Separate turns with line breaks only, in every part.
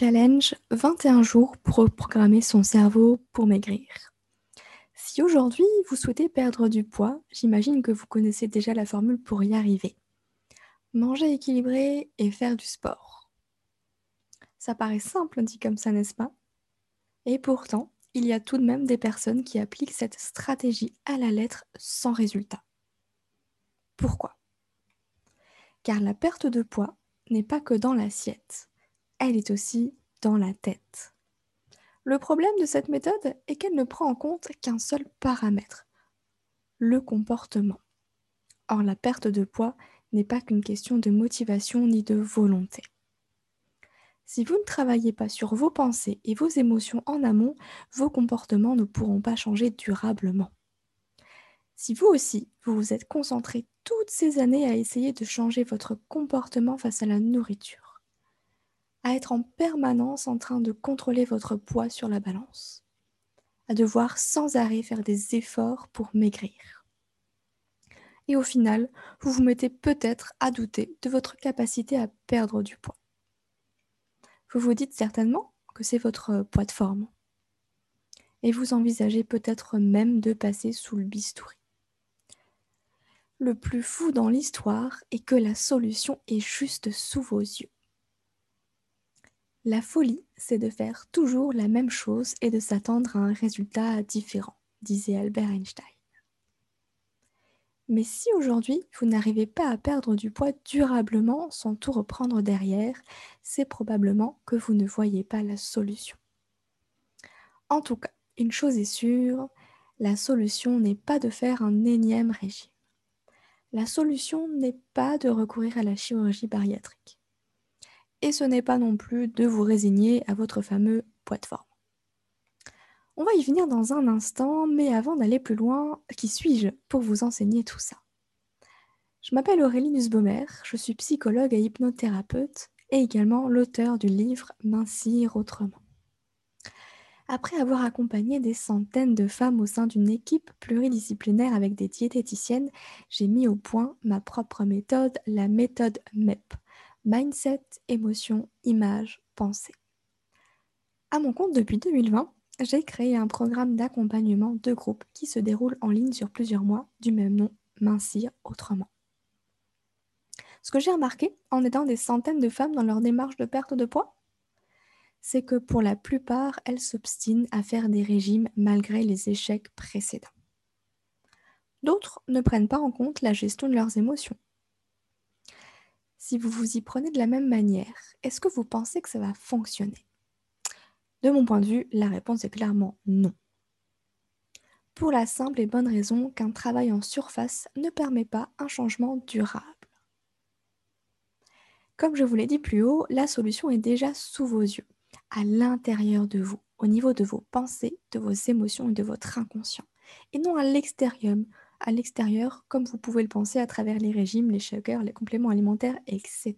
challenge 21 jours pour reprogrammer son cerveau pour maigrir. Si aujourd'hui vous souhaitez perdre du poids, j'imagine que vous connaissez déjà la formule pour y arriver. Manger équilibré et faire du sport. Ça paraît simple dit comme ça, n'est-ce pas? Et pourtant, il y a tout de même des personnes qui appliquent cette stratégie à la lettre sans résultat. Pourquoi? Car la perte de poids n'est pas que dans l'assiette elle est aussi dans la tête. Le problème de cette méthode est qu'elle ne prend en compte qu'un seul paramètre, le comportement. Or, la perte de poids n'est pas qu'une question de motivation ni de volonté. Si vous ne travaillez pas sur vos pensées et vos émotions en amont, vos comportements ne pourront pas changer durablement. Si vous aussi, vous vous êtes concentré toutes ces années à essayer de changer votre comportement face à la nourriture, à être en permanence en train de contrôler votre poids sur la balance, à devoir sans arrêt faire des efforts pour maigrir. Et au final, vous vous mettez peut-être à douter de votre capacité à perdre du poids. Vous vous dites certainement que c'est votre poids de forme. Et vous envisagez peut-être même de passer sous le bistouri. Le plus fou dans l'histoire est que la solution est juste sous vos yeux. La folie, c'est de faire toujours la même chose et de s'attendre à un résultat différent, disait Albert Einstein. Mais si aujourd'hui vous n'arrivez pas à perdre du poids durablement sans tout reprendre derrière, c'est probablement que vous ne voyez pas la solution. En tout cas, une chose est sûre, la solution n'est pas de faire un énième régime. La solution n'est pas de recourir à la chirurgie bariatrique et ce n'est pas non plus de vous résigner à votre fameux poids de forme. On va y venir dans un instant, mais avant d'aller plus loin, qui suis-je pour vous enseigner tout ça? Je m'appelle Aurélie Nussbaumer, je suis psychologue et hypnothérapeute et également l'auteur du livre Mincir autrement. Après avoir accompagné des centaines de femmes au sein d'une équipe pluridisciplinaire avec des diététiciennes, j'ai mis au point ma propre méthode, la méthode MEP, mindset, émotion, image, pensée. À mon compte depuis 2020, j'ai créé un programme d'accompagnement de groupe qui se déroule en ligne sur plusieurs mois du même nom, Mincir autrement. Ce que j'ai remarqué en aidant des centaines de femmes dans leur démarche de perte de poids, c'est que pour la plupart, elles s'obstinent à faire des régimes malgré les échecs précédents. D'autres ne prennent pas en compte la gestion de leurs émotions si vous vous y prenez de la même manière, est-ce que vous pensez que ça va fonctionner? De mon point de vue, la réponse est clairement non. Pour la simple et bonne raison qu'un travail en surface ne permet pas un changement durable. Comme je vous l'ai dit plus haut, la solution est déjà sous vos yeux, à l'intérieur de vous, au niveau de vos pensées, de vos émotions et de votre inconscient, et non à l'extérieur, à l'extérieur, comme vous pouvez le penser à travers les régimes, les shakers, les compléments alimentaires, etc.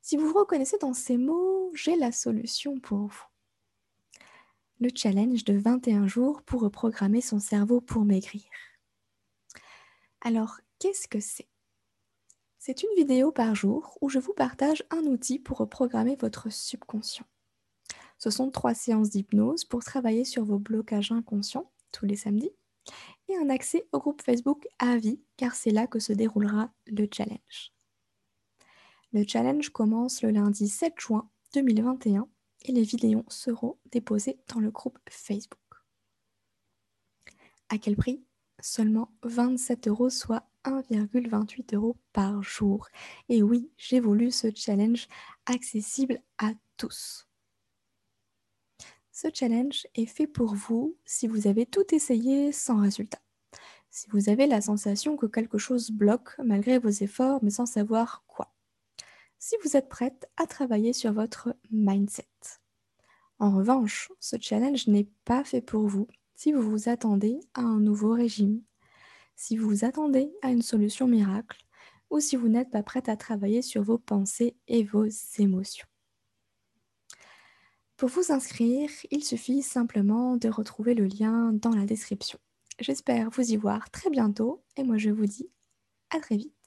Si vous vous reconnaissez dans ces mots, j'ai la solution pour vous. Le challenge de 21 jours pour reprogrammer son cerveau pour maigrir. Alors, qu'est-ce que c'est? C'est une vidéo par jour où je vous partage un outil pour reprogrammer votre subconscient. Ce sont trois séances d'hypnose pour travailler sur vos blocages inconscients tous les samedis un accès au groupe Facebook à vie, car c'est là que se déroulera le challenge. Le challenge commence le lundi 7 juin 2021 et les vidéos seront déposées dans le groupe Facebook. À quel prix? Seulement 27 euros, soit 1,28 euros par jour. Et oui, j'ai voulu ce challenge accessible à tous. Ce challenge est fait pour vous si vous avez tout essayé sans résultat. Si vous avez la sensation que quelque chose bloque malgré vos efforts mais sans savoir quoi. Si vous êtes prête à travailler sur votre mindset. En revanche, ce challenge n'est pas fait pour vous si vous vous attendez à un nouveau régime, si vous vous attendez à une solution miracle ou si vous n'êtes pas prête à travailler sur vos pensées et vos émotions. Pour vous inscrire, il suffit simplement de retrouver le lien dans la description. J'espère vous y voir très bientôt et moi je vous dis à très vite.